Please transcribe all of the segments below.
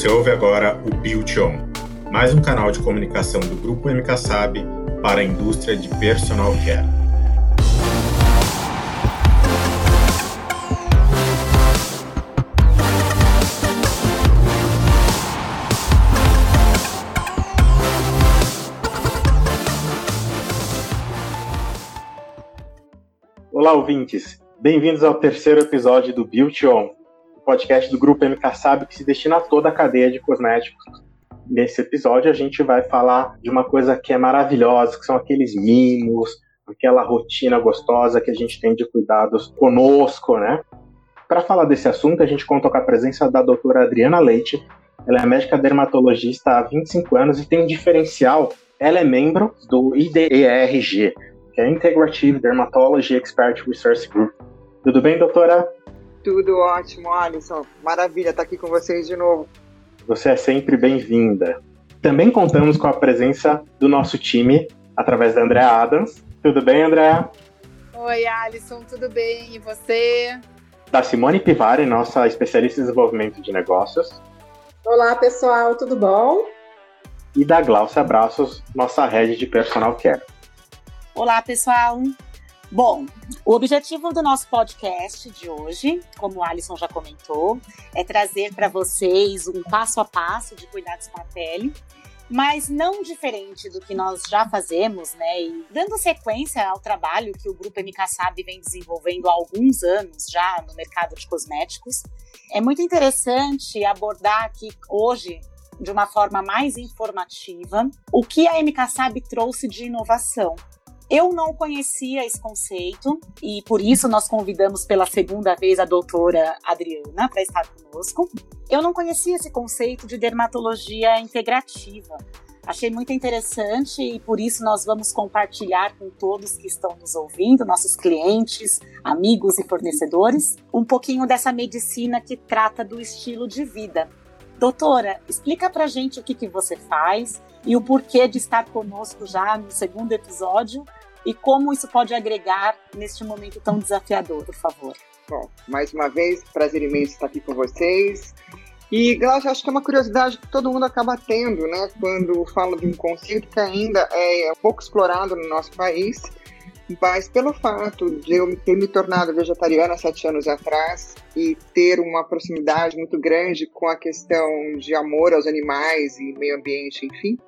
Você ouve agora o Build On, mais um canal de comunicação do Grupo MKSAB para a indústria de personal care. Olá, ouvintes! Bem-vindos ao terceiro episódio do Build On, podcast do Grupo MK Sabe que se destina a toda a cadeia de cosméticos. Nesse episódio, a gente vai falar de uma coisa que é maravilhosa, que são aqueles mimos, aquela rotina gostosa que a gente tem de cuidados conosco, né? Para falar desse assunto, a gente conta com a presença da doutora Adriana Leite. Ela é médica dermatologista há 25 anos e tem um diferencial. Ela é membro do IDERG, que é Integrative Dermatology Expert Resource Group. Tudo bem, doutora? Tudo ótimo, Alisson. Maravilha estar aqui com vocês de novo. Você é sempre bem-vinda. Também contamos com a presença do nosso time através da Andréa Adams. Tudo bem, Andréa? Oi, Alisson, tudo bem? E você? Da Simone Pivari, nossa especialista em desenvolvimento de negócios. Olá, pessoal, tudo bom? E da Glaucia Abraços, nossa rede de personal care. Olá, pessoal. Bom, o objetivo do nosso podcast de hoje, como o Alisson já comentou, é trazer para vocês um passo a passo de cuidados com a pele, mas não diferente do que nós já fazemos, né? E dando sequência ao trabalho que o Grupo MK Sabe vem desenvolvendo há alguns anos já no mercado de cosméticos. É muito interessante abordar aqui hoje de uma forma mais informativa o que a MK Sabe trouxe de inovação eu não conhecia esse conceito e por isso nós convidamos pela segunda vez a doutora Adriana para estar conosco. Eu não conhecia esse conceito de dermatologia integrativa. Achei muito interessante e por isso nós vamos compartilhar com todos que estão nos ouvindo, nossos clientes, amigos e fornecedores, um pouquinho dessa medicina que trata do estilo de vida. Doutora, explica pra gente o que, que você faz e o porquê de estar conosco já no segundo episódio e como isso pode agregar neste momento tão desafiador, por favor. Bom, mais uma vez, prazer imenso estar aqui com vocês. E, Glaucia, acho que é uma curiosidade que todo mundo acaba tendo, né, quando fala de um conceito que ainda é pouco explorado no nosso país, mas pelo fato de eu ter me tornado vegetariana sete anos atrás e ter uma proximidade muito grande com a questão de amor aos animais e meio ambiente, enfim,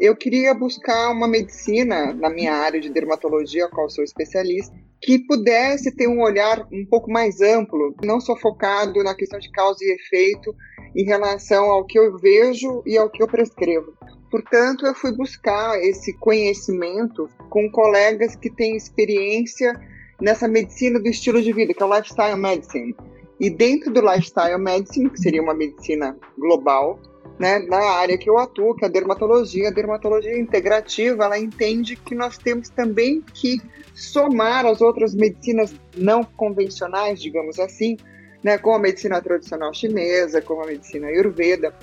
eu queria buscar uma medicina na minha área de dermatologia, qual sou especialista, que pudesse ter um olhar um pouco mais amplo, não só focado na questão de causa e efeito em relação ao que eu vejo e ao que eu prescrevo. Portanto, eu fui buscar esse conhecimento com colegas que têm experiência nessa medicina do estilo de vida, que é o lifestyle medicine. E dentro do lifestyle medicine, que seria uma medicina global, né, na área que eu atuo, que é a dermatologia, a dermatologia integrativa, ela entende que nós temos também que somar as outras medicinas não convencionais, digamos assim, né, como a medicina tradicional chinesa, como a medicina ayurveda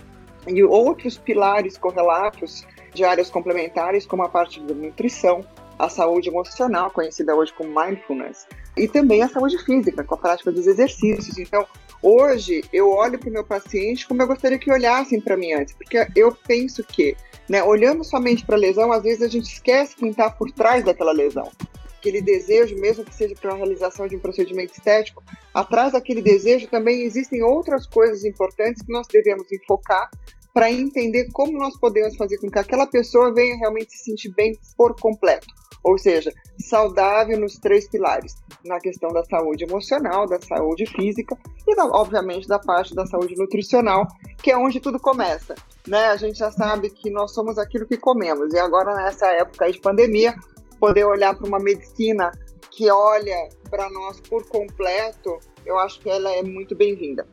e outros pilares correlatos de áreas complementares, como a parte da nutrição, a saúde emocional, conhecida hoje como mindfulness, e também a saúde física, com a prática dos exercícios. Então, hoje eu olho para o meu paciente como eu gostaria que olhassem para mim antes, porque eu penso que, né, olhando somente para a lesão, às vezes a gente esquece quem está por trás daquela lesão. Aquele desejo, mesmo que seja para a realização de um procedimento estético, atrás daquele desejo também existem outras coisas importantes que nós devemos enfocar para entender como nós podemos fazer com que aquela pessoa venha realmente se sentir bem por completo. Ou seja, saudável nos três pilares: na questão da saúde emocional, da saúde física e, obviamente, da parte da saúde nutricional, que é onde tudo começa. Né? A gente já sabe que nós somos aquilo que comemos, e agora, nessa época de pandemia, poder olhar para uma medicina que olha para nós por completo, eu acho que ela é muito bem-vinda.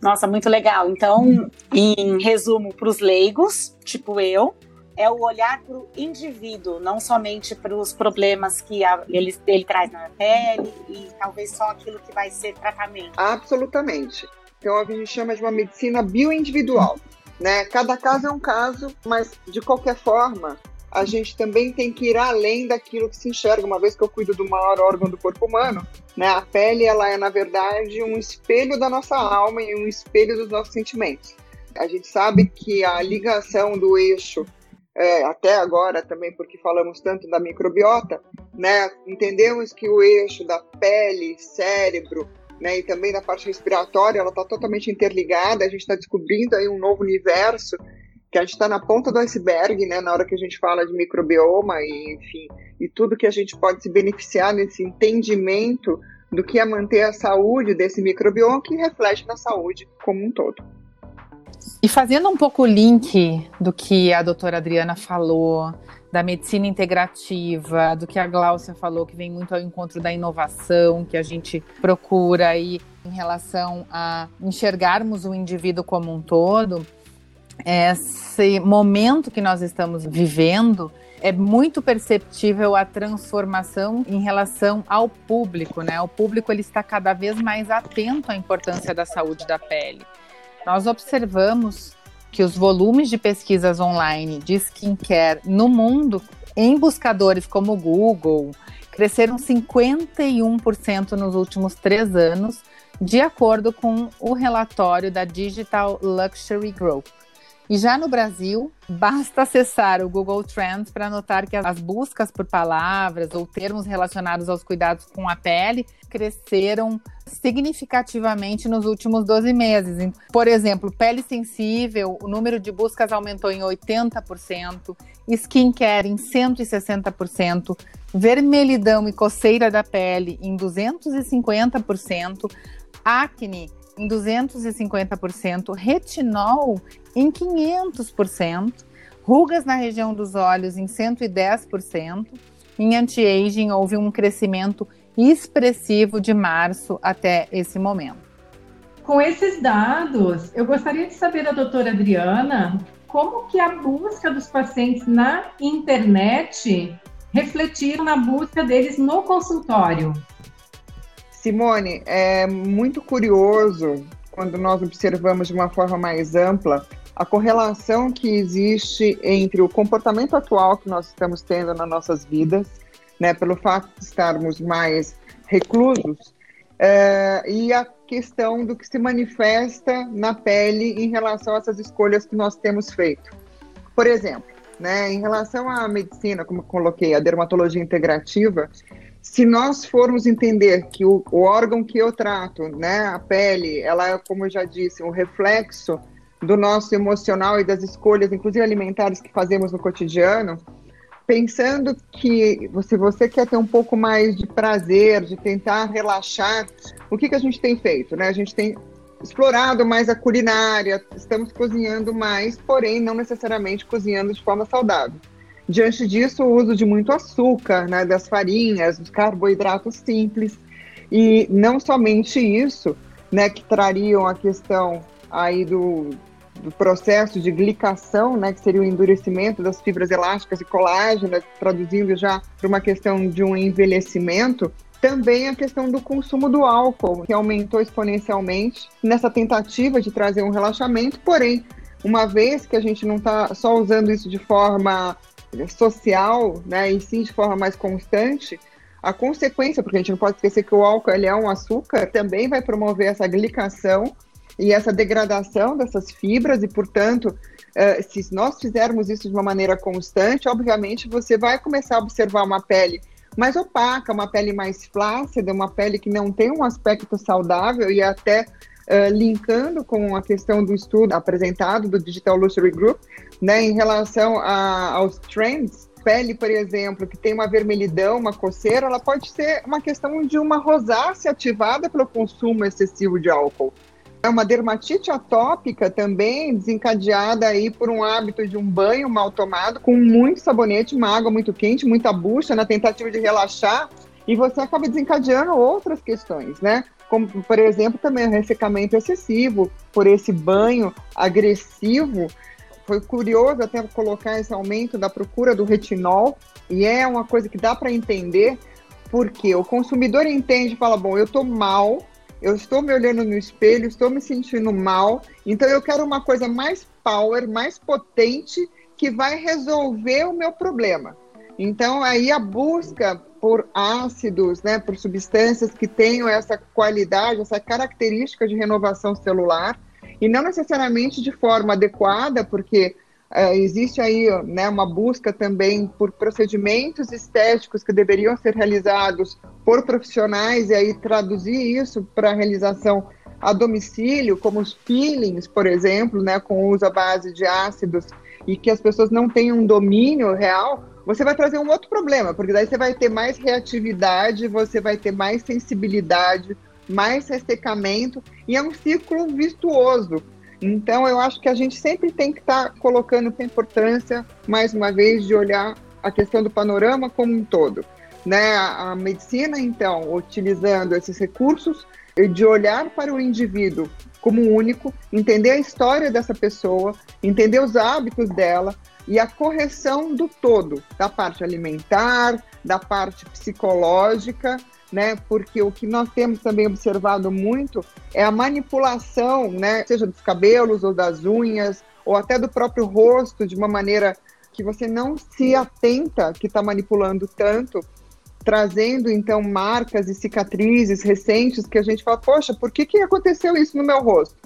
Nossa, muito legal. Então, em resumo, para os leigos, tipo eu, é o olhar para o indivíduo, não somente para os problemas que a, ele, ele traz na pele e talvez só aquilo que vai ser tratamento. Absolutamente. Então a gente chama de uma medicina bioindividual. Né? Cada caso é um caso, mas de qualquer forma, a gente também tem que ir além daquilo que se enxerga, uma vez que eu cuido do maior órgão do corpo humano, né? A pele, ela é, na verdade, um espelho da nossa alma e um espelho dos nossos sentimentos. A gente sabe que a ligação do eixo é, até agora também porque falamos tanto da microbiota, né? Entendemos que o eixo da pele, cérebro, né, e também da parte respiratória, ela está totalmente interligada. A gente está descobrindo aí um novo universo que a gente está na ponta do iceberg, né? Na hora que a gente fala de microbioma e enfim e tudo que a gente pode se beneficiar nesse entendimento do que é manter a saúde desse microbioma que reflete na saúde como um todo. E fazendo um pouco o link do que a doutora Adriana falou, da medicina integrativa, do que a Gláucia falou, que vem muito ao encontro da inovação, que a gente procura aí em relação a enxergarmos o indivíduo como um todo, esse momento que nós estamos vivendo é muito perceptível a transformação em relação ao público, né? O público ele está cada vez mais atento à importância da saúde da pele. Nós observamos que os volumes de pesquisas online de skincare no mundo, em buscadores como Google, cresceram 51% nos últimos três anos, de acordo com o relatório da Digital Luxury Group. E já no Brasil, basta acessar o Google Trends para notar que as buscas por palavras ou termos relacionados aos cuidados com a pele cresceram significativamente nos últimos 12 meses. Por exemplo, pele sensível, o número de buscas aumentou em 80%, skincare em 160%, vermelhidão e coceira da pele em 250%, acne em 250%, retinol em 500%, rugas na região dos olhos em 110%. Em anti-aging houve um crescimento expressivo de março até esse momento. Com esses dados, eu gostaria de saber da doutora Adriana como que a busca dos pacientes na internet refletiram na busca deles no consultório. Simone, é muito curioso quando nós observamos de uma forma mais ampla a correlação que existe entre o comportamento atual que nós estamos tendo nas nossas vidas, né, pelo fato de estarmos mais reclusos, é, e a questão do que se manifesta na pele em relação a essas escolhas que nós temos feito. Por exemplo, né, em relação à medicina, como coloquei, a dermatologia integrativa, se nós formos entender que o, o, órgão que eu trato, né, a pele, ela é, como eu já disse, um reflexo do nosso emocional e das escolhas, inclusive alimentares, que fazemos no cotidiano, pensando que se você quer ter um pouco mais de prazer, de tentar relaxar, o que, que a gente tem feito? Né? A gente tem explorado mais a culinária, estamos cozinhando mais, porém não necessariamente cozinhando de forma saudável. Diante disso, o uso de muito açúcar, né, das farinhas, dos carboidratos simples, e não somente isso, né, que trariam a questão aí do, do processo de glicação, né, que seria o endurecimento das fibras elásticas e colágeno, traduzindo já para uma questão de um envelhecimento, também a questão do consumo do álcool, que aumentou exponencialmente nessa tentativa de trazer um relaxamento, porém, uma vez que a gente não está só usando isso de forma social, né, e sim de forma mais constante, a consequência, porque a gente não pode esquecer que o álcool é um açúcar, também vai promover essa glicação e essa degradação dessas fibras e, portanto, uh, se nós fizermos isso de uma maneira constante, obviamente você vai começar a observar uma pele mais opaca, uma pele mais flácida, uma pele que não tem um aspecto saudável e até uh, linkando com a questão do estudo apresentado do Digital Luxury Group, né, em relação a, aos trends, pele, por exemplo, que tem uma vermelhidão, uma coceira, ela pode ser uma questão de uma rosácea ativada pelo consumo excessivo de álcool. É uma dermatite atópica também desencadeada aí por um hábito de um banho mal tomado, com muito sabonete, uma água muito quente, muita bucha, na tentativa de relaxar, e você acaba desencadeando outras questões, né? Como, por exemplo, também o ressecamento excessivo por esse banho agressivo. Foi curioso até colocar esse aumento da procura do retinol, e é uma coisa que dá para entender, porque o consumidor entende e fala: bom, eu estou mal, eu estou me olhando no espelho, estou me sentindo mal, então eu quero uma coisa mais power, mais potente, que vai resolver o meu problema. Então, aí a busca por ácidos, né, por substâncias que tenham essa qualidade, essa característica de renovação celular, e não necessariamente de forma adequada, porque é, existe aí né, uma busca também por procedimentos estéticos que deveriam ser realizados por profissionais e aí traduzir isso para a realização a domicílio, como os peelings, por exemplo, né, com uso à base de ácidos e que as pessoas não tenham um domínio real, você vai trazer um outro problema, porque daí você vai ter mais reatividade, você vai ter mais sensibilidade, mais ressecamento, e é um ciclo virtuoso. Então, eu acho que a gente sempre tem que estar tá colocando a importância, mais uma vez, de olhar a questão do panorama como um todo. Né? A, a medicina, então, utilizando esses recursos, de olhar para o indivíduo como único, entender a história dessa pessoa, entender os hábitos dela e a correção do todo, da parte alimentar, da parte psicológica, né? Porque o que nós temos também observado muito é a manipulação, né? Seja dos cabelos ou das unhas ou até do próprio rosto de uma maneira que você não se atenta que está manipulando tanto trazendo então marcas e cicatrizes recentes que a gente fala, poxa, por que, que aconteceu isso no meu rosto?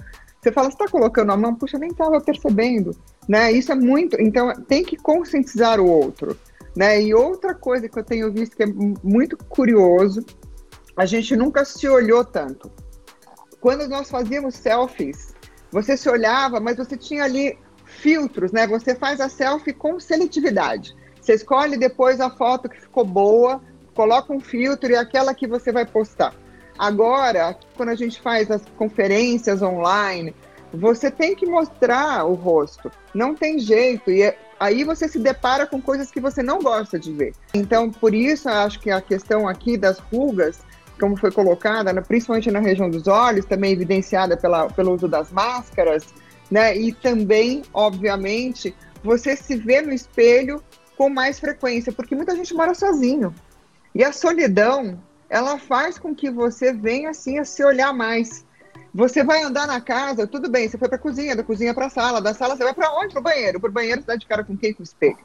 Você fala, você está colocando a mão, puxa, nem estava percebendo, né? Isso é muito, então tem que conscientizar o outro, né? E outra coisa que eu tenho visto que é muito curioso, a gente nunca se olhou tanto. Quando nós fazíamos selfies, você se olhava, mas você tinha ali filtros, né? Você faz a selfie com seletividade. Você escolhe depois a foto que ficou boa, coloca um filtro e aquela que você vai postar. Agora, quando a gente faz as conferências online, você tem que mostrar o rosto. Não tem jeito. E é, aí você se depara com coisas que você não gosta de ver. Então, por isso, acho que a questão aqui das rugas, como foi colocada, né, principalmente na região dos olhos, também evidenciada pela, pelo uso das máscaras, né? E também, obviamente, você se vê no espelho com mais frequência, porque muita gente mora sozinho. E a solidão, ela faz com que você venha assim a se olhar mais. Você vai andar na casa, tudo bem, você foi para a cozinha, da cozinha para a sala, da sala você vai para onde? Para o banheiro. Para o banheiro você dá de cara com quem? Com o espelho.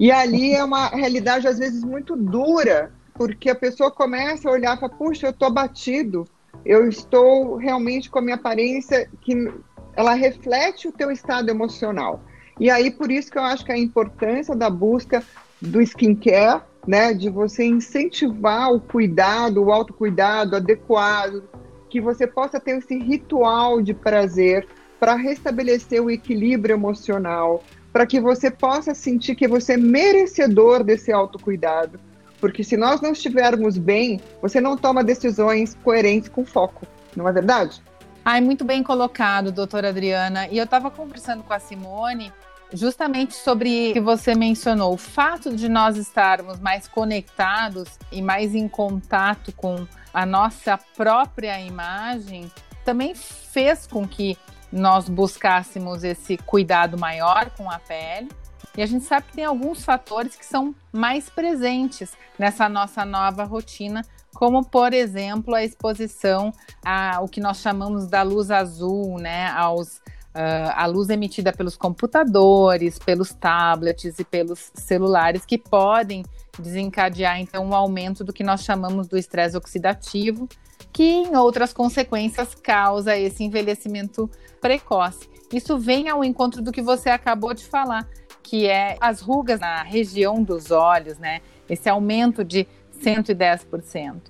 E ali é uma realidade às vezes muito dura, porque a pessoa começa a olhar e fala, puxa, eu estou abatido, eu estou realmente com a minha aparência que ela reflete o teu estado emocional. E aí por isso que eu acho que a importância da busca do skincare né, de você incentivar o cuidado, o autocuidado adequado, que você possa ter esse ritual de prazer para restabelecer o equilíbrio emocional, para que você possa sentir que você é merecedor desse autocuidado. Porque se nós não estivermos bem, você não toma decisões coerentes com foco, não é verdade? Ai, muito bem colocado, doutora Adriana. E eu estava conversando com a Simone justamente sobre o que você mencionou, o fato de nós estarmos mais conectados e mais em contato com a nossa própria imagem também fez com que nós buscássemos esse cuidado maior com a pele. E a gente sabe que tem alguns fatores que são mais presentes nessa nossa nova rotina, como por exemplo a exposição a o que nós chamamos da luz azul, né, aos Uh, a luz emitida pelos computadores, pelos tablets e pelos celulares, que podem desencadear então um aumento do que nós chamamos do estresse oxidativo, que em outras consequências causa esse envelhecimento precoce. Isso vem ao encontro do que você acabou de falar, que é as rugas na região dos olhos, né? Esse aumento de 110%.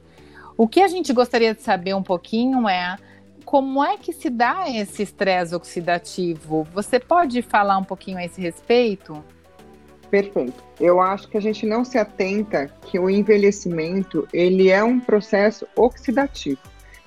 O que a gente gostaria de saber um pouquinho é como é que se dá esse estresse oxidativo? Você pode falar um pouquinho a esse respeito? Perfeito. Eu acho que a gente não se atenta que o envelhecimento ele é um processo oxidativo.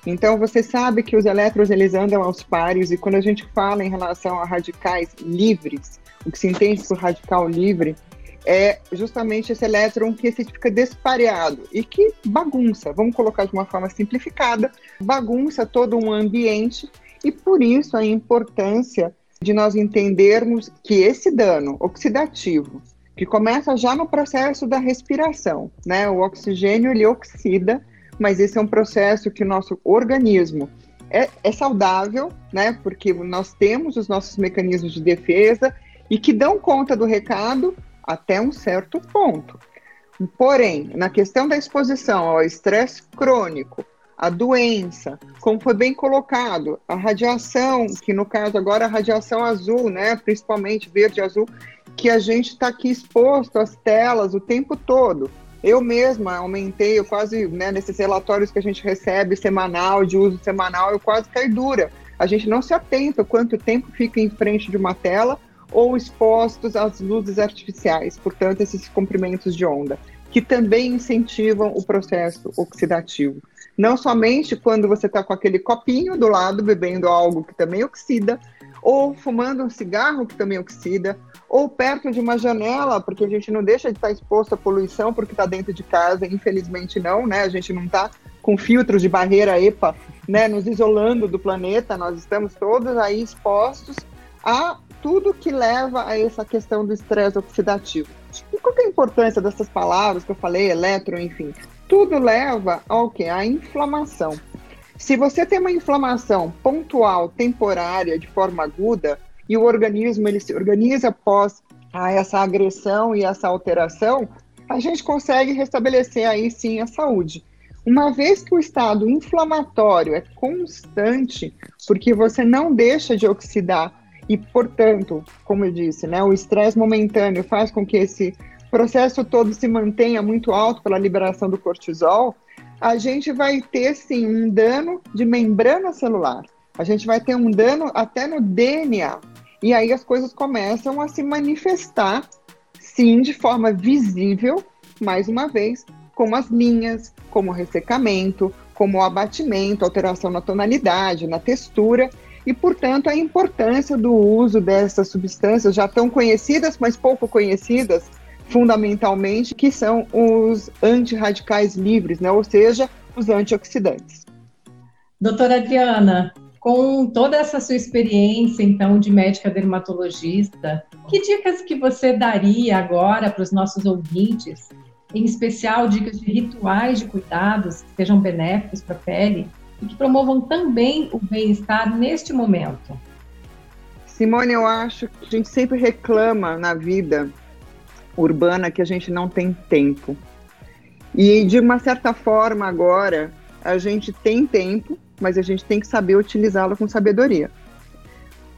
Então você sabe que os elétrons eles andam aos pares e quando a gente fala em relação a radicais livres, o que se entende por radical livre é justamente esse elétron que fica despareado e que bagunça, vamos colocar de uma forma simplificada, bagunça todo um ambiente e por isso a importância de nós entendermos que esse dano oxidativo, que começa já no processo da respiração, né? O oxigênio ele oxida, mas esse é um processo que o nosso organismo é, é saudável, né? Porque nós temos os nossos mecanismos de defesa e que dão conta do recado até um certo ponto. Porém, na questão da exposição ao estresse crônico, a doença, como foi bem colocado, a radiação, que no caso agora a radiação azul, né, principalmente verde azul, que a gente está aqui exposto às telas o tempo todo. Eu mesma aumentei, eu quase, né, nesses relatórios que a gente recebe semanal, de uso semanal, eu quase caí dura. A gente não se atenta quanto tempo fica em frente de uma tela ou expostos às luzes artificiais, portanto, esses comprimentos de onda, que também incentivam o processo oxidativo. Não somente quando você está com aquele copinho do lado bebendo algo que também oxida, ou fumando um cigarro que também oxida, ou perto de uma janela, porque a gente não deixa de estar exposto à poluição porque está dentro de casa, infelizmente não, né? A gente não está com filtros de barreira EPA, né, nos isolando do planeta, nós estamos todos aí expostos a tudo que leva a essa questão do estresse oxidativo. E qual é a importância dessas palavras que eu falei, eletro, enfim? Tudo leva ao que? A inflamação. Se você tem uma inflamação pontual, temporária, de forma aguda, e o organismo ele se organiza após essa agressão e essa alteração, a gente consegue restabelecer aí sim a saúde. Uma vez que o estado inflamatório é constante, porque você não deixa de oxidar e, portanto, como eu disse, né, o estresse momentâneo faz com que esse processo todo se mantenha muito alto pela liberação do cortisol, a gente vai ter sim um dano de membrana celular. A gente vai ter um dano até no DNA. E aí as coisas começam a se manifestar, sim, de forma visível, mais uma vez, como as linhas, como o ressecamento, como o abatimento, alteração na tonalidade, na textura, e, portanto, a importância do uso dessas substâncias já tão conhecidas, mas pouco conhecidas, fundamentalmente, que são os antirradicais livres, né? ou seja, os antioxidantes. Doutora Adriana, com toda essa sua experiência, então, de médica dermatologista, que dicas que você daria agora para os nossos ouvintes, em especial dicas de rituais de cuidados que sejam benéficos para a pele e que promovam também o bem-estar neste momento? Simone, eu acho que a gente sempre reclama na vida urbana que a gente não tem tempo. E de uma certa forma agora a gente tem tempo, mas a gente tem que saber utilizá-lo com sabedoria.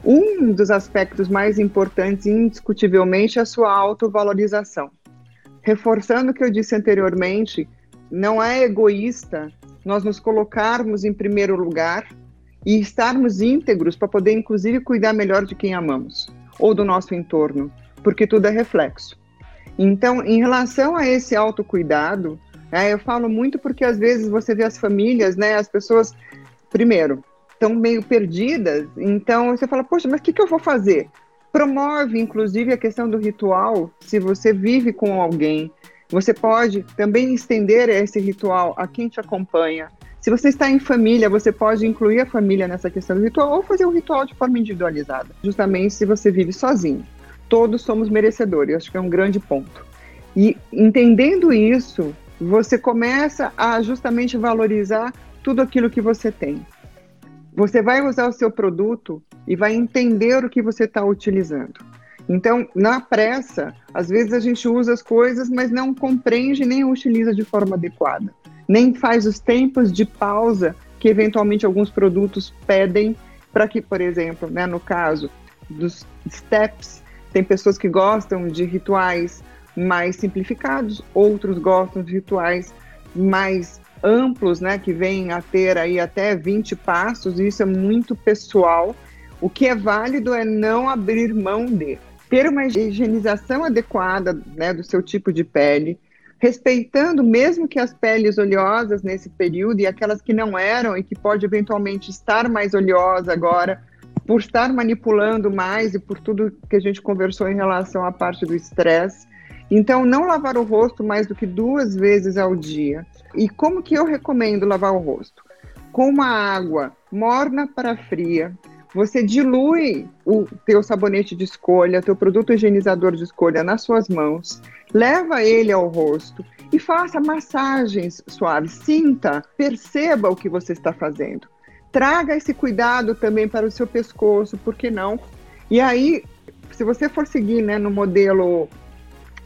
Um dos aspectos mais importantes, indiscutivelmente, é a sua autovalorização. Reforçando o que eu disse anteriormente, não é egoísta nós nos colocarmos em primeiro lugar e estarmos íntegros para poder, inclusive, cuidar melhor de quem amamos ou do nosso entorno, porque tudo é reflexo. Então, em relação a esse autocuidado, né, eu falo muito porque às vezes você vê as famílias, né, as pessoas, primeiro, estão meio perdidas, então você fala, poxa, mas o que, que eu vou fazer? Promove, inclusive, a questão do ritual, se você vive com alguém, você pode também estender esse ritual a quem te acompanha. Se você está em família, você pode incluir a família nessa questão do ritual ou fazer um ritual de forma individualizada, justamente se você vive sozinho todos somos merecedores, acho que é um grande ponto. E entendendo isso, você começa a justamente valorizar tudo aquilo que você tem. Você vai usar o seu produto e vai entender o que você está utilizando. Então, na pressa, às vezes a gente usa as coisas, mas não compreende nem utiliza de forma adequada. Nem faz os tempos de pausa que eventualmente alguns produtos pedem para que, por exemplo, né, no caso dos steps tem pessoas que gostam de rituais mais simplificados, outros gostam de rituais mais amplos, né, que vêm a ter aí até 20 passos, e isso é muito pessoal. O que é válido é não abrir mão de ter uma higienização adequada, né, do seu tipo de pele, respeitando mesmo que as peles oleosas nesse período e aquelas que não eram e que pode eventualmente estar mais oleosa agora, por estar manipulando mais e por tudo que a gente conversou em relação à parte do estresse. Então, não lavar o rosto mais do que duas vezes ao dia. E como que eu recomendo lavar o rosto? Com uma água morna para fria, você dilui o teu sabonete de escolha, teu produto higienizador de escolha nas suas mãos, leva ele ao rosto e faça massagens suaves. Sinta, perceba o que você está fazendo traga esse cuidado também para o seu pescoço, por que não? E aí, se você for seguir né, no modelo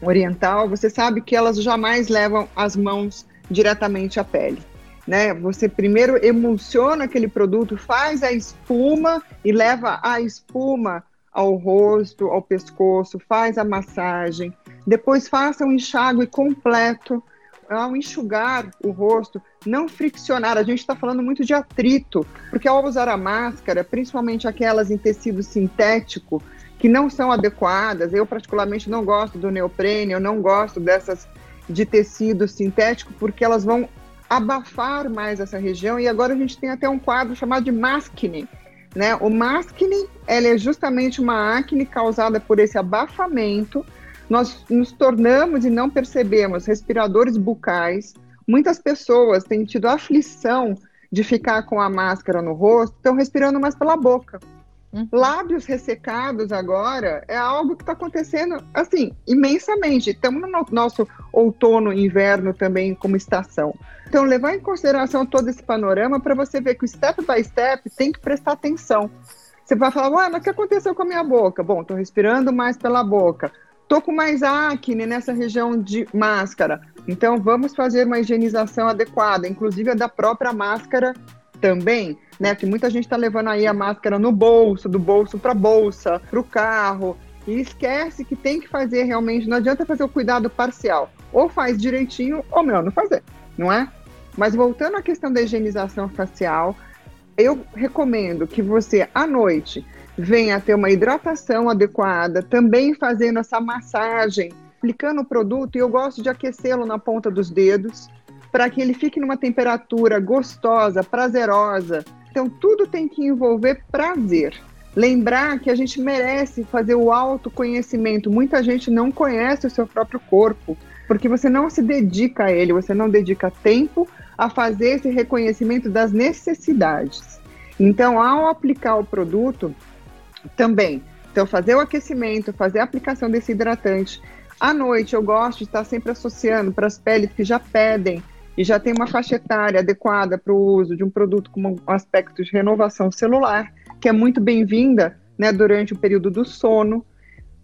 oriental, você sabe que elas jamais levam as mãos diretamente à pele. Né? Você primeiro emulsiona aquele produto, faz a espuma e leva a espuma ao rosto, ao pescoço, faz a massagem, depois faça um enxágue completo, ao enxugar o rosto, não friccionar. A gente está falando muito de atrito, porque ao usar a máscara, principalmente aquelas em tecido sintético, que não são adequadas, eu particularmente não gosto do neoprene, eu não gosto dessas de tecido sintético, porque elas vão abafar mais essa região, e agora a gente tem até um quadro chamado de masking, né? O masking, ela é justamente uma acne causada por esse abafamento. Nós nos tornamos e não percebemos respiradores bucais. Muitas pessoas têm tido aflição de ficar com a máscara no rosto, estão respirando mais pela boca. Uhum. Lábios ressecados agora é algo que está acontecendo, assim, imensamente. Estamos no nosso outono inverno também como estação. Então, levar em consideração todo esse panorama para você ver que o step by step tem que prestar atenção. Você vai falar, ué, mas o que aconteceu com a minha boca? Bom, estou respirando mais pela boca. Estou com mais acne nessa região de máscara. Então, vamos fazer uma higienização adequada, inclusive a da própria máscara também, né? Que muita gente está levando aí a máscara no bolso, do bolso para bolsa, para o carro, e esquece que tem que fazer realmente. Não adianta fazer o cuidado parcial. Ou faz direitinho, ou melhor, não fazer, não é? Mas voltando à questão da higienização facial, eu recomendo que você, à noite, venha ter uma hidratação adequada, também fazendo essa massagem, aplicando o produto, e eu gosto de aquecê-lo na ponta dos dedos, para que ele fique numa temperatura gostosa, prazerosa. Então, tudo tem que envolver prazer. Lembrar que a gente merece fazer o autoconhecimento. Muita gente não conhece o seu próprio corpo, porque você não se dedica a ele, você não dedica tempo a fazer esse reconhecimento das necessidades. Então, ao aplicar o produto, também, então fazer o aquecimento, fazer a aplicação desse hidratante. À noite, eu gosto de estar sempre associando para as peles que já pedem e já tem uma faixa etária adequada para o uso de um produto com um aspecto de renovação celular, que é muito bem-vinda né, durante o período do sono.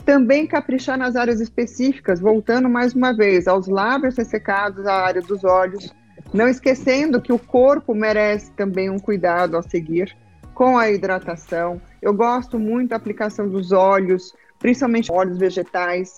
Também caprichar nas áreas específicas, voltando mais uma vez aos lábios ressecados, à área dos olhos, não esquecendo que o corpo merece também um cuidado a seguir com a hidratação. Eu gosto muito da aplicação dos óleos, principalmente óleos vegetais,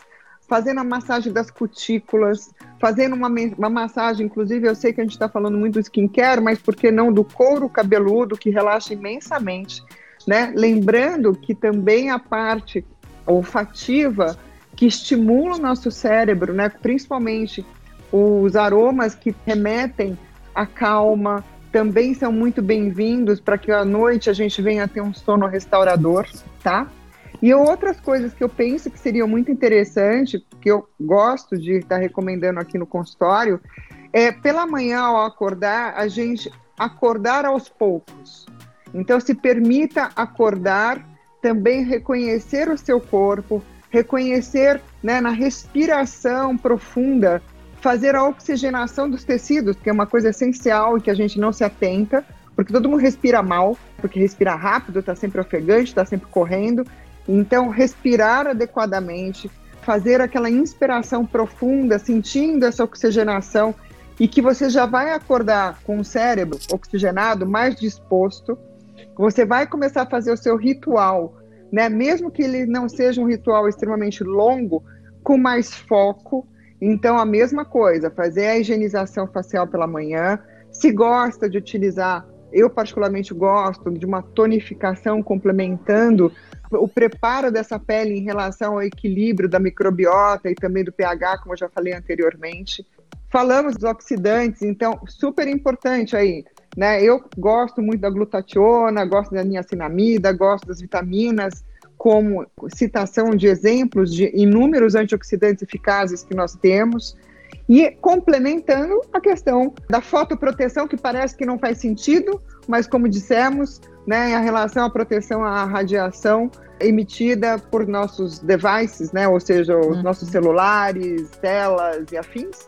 fazendo a massagem das cutículas, fazendo uma, uma massagem, inclusive eu sei que a gente está falando muito do skincare, mas por que não do couro cabeludo, que relaxa imensamente, né? Lembrando que também a parte olfativa que estimula o nosso cérebro, né? Principalmente os aromas que remetem à calma, também são muito bem-vindos para que à noite a gente venha ter um sono restaurador, tá? E outras coisas que eu penso que seriam muito interessantes, que eu gosto de estar recomendando aqui no consultório, é pela manhã ao acordar, a gente acordar aos poucos. Então, se permita acordar, também reconhecer o seu corpo, reconhecer né, na respiração profunda, fazer a oxigenação dos tecidos, que é uma coisa essencial e que a gente não se atenta, porque todo mundo respira mal, porque respira rápido, está sempre ofegante, está sempre correndo, então, respirar adequadamente, fazer aquela inspiração profunda, sentindo essa oxigenação e que você já vai acordar com o cérebro oxigenado, mais disposto. Você vai começar a fazer o seu ritual, né? Mesmo que ele não seja um ritual extremamente longo, com mais foco. Então, a mesma coisa, fazer a higienização facial pela manhã. Se gosta de utilizar, eu particularmente gosto de uma tonificação complementando o preparo dessa pele em relação ao equilíbrio da microbiota e também do pH, como eu já falei anteriormente. Falamos dos oxidantes, então, super importante aí. Né? Eu gosto muito da glutationa, gosto da niacinamida, gosto das vitaminas, como citação de exemplos de inúmeros antioxidantes eficazes que nós temos. E complementando a questão da fotoproteção, que parece que não faz sentido, mas como dissemos, né, em relação à proteção à radiação emitida por nossos devices, né, ou seja, os uhum. nossos celulares, telas e afins.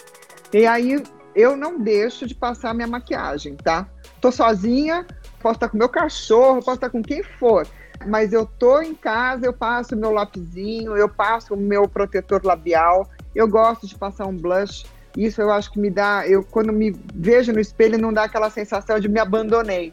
E aí eu não deixo de passar minha maquiagem, tá? Tô sozinha, posso estar com meu cachorro, posso estar com quem for, mas eu tô em casa, eu passo meu lapisinho, eu passo o meu protetor labial, eu gosto de passar um blush Isso eu acho que me dá, eu quando me vejo no espelho não dá aquela sensação de me abandonei,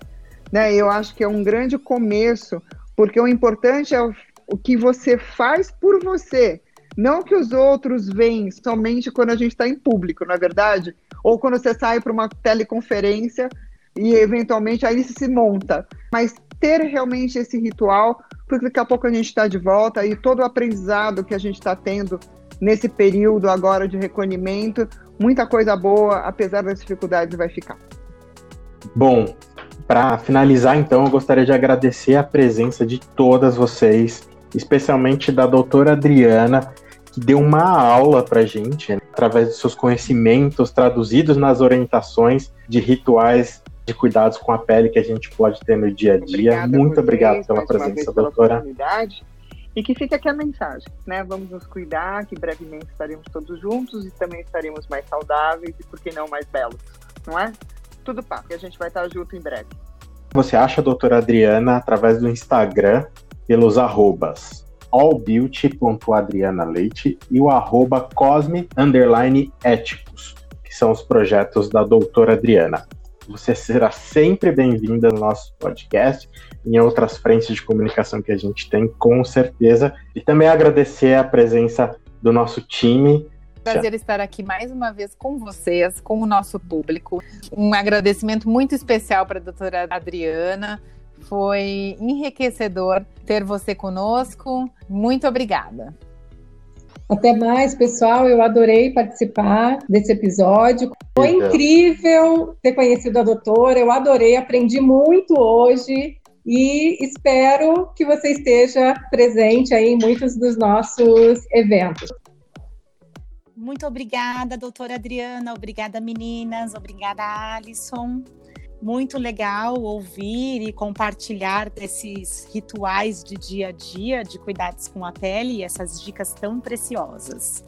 né? Eu acho que é um grande começo, porque o importante é o, o que você faz por você, não que os outros veem somente quando a gente está em público, na é verdade, ou quando você sai para uma teleconferência e eventualmente aí se monta, mas ter realmente esse ritual, porque daqui a pouco a gente está de volta e todo o aprendizado que a gente está tendo nesse período agora de recolhimento, muita coisa boa, apesar das dificuldades, vai ficar. Bom, para finalizar, então, eu gostaria de agradecer a presença de todas vocês, especialmente da doutora Adriana, que deu uma aula para gente, né, através de seus conhecimentos traduzidos nas orientações de rituais de cuidados com a pele que a gente pode ter no dia a dia. Obrigada Muito obrigado pela presença, doutora. E que fique aqui a mensagem, né? Vamos nos cuidar, que brevemente estaremos todos juntos e também estaremos mais saudáveis e, por que não, mais belos, não é? Tudo pá, que a gente vai estar junto em breve. Você acha a doutora Adriana através do Instagram, pelos arrobas allbeauty.adrianaleite e o arroba cosme underline éticos, que são os projetos da doutora Adriana. Você será sempre bem-vinda no nosso podcast e em outras frentes de comunicação que a gente tem, com certeza. E também agradecer a presença do nosso time. Prazer estar aqui mais uma vez com vocês, com o nosso público. Um agradecimento muito especial para a doutora Adriana. Foi enriquecedor ter você conosco. Muito obrigada. Até mais, pessoal. Eu adorei participar desse episódio. Foi incrível ter conhecido a doutora. Eu adorei, aprendi muito hoje e espero que você esteja presente aí em muitos dos nossos eventos. Muito obrigada, doutora Adriana. Obrigada, meninas. Obrigada, Alison muito legal ouvir e compartilhar desses rituais de dia a dia de cuidados com a pele e essas dicas tão preciosas.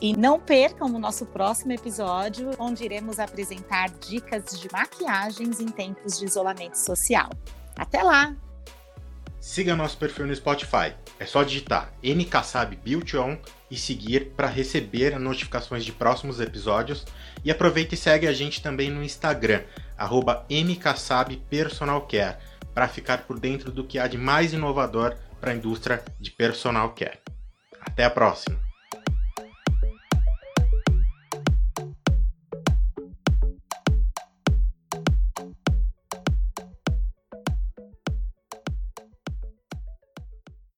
E não percam o nosso próximo episódio, onde iremos apresentar dicas de maquiagens em tempos de isolamento social. Até lá! Siga nosso perfil no Spotify. É só digitar NKSAB Built On e seguir para receber notificações de próximos episódios. E aproveita e segue a gente também no Instagram, arroba mkassabpersonalcare, para ficar por dentro do que há de mais inovador para a indústria de personal care. Até a próxima!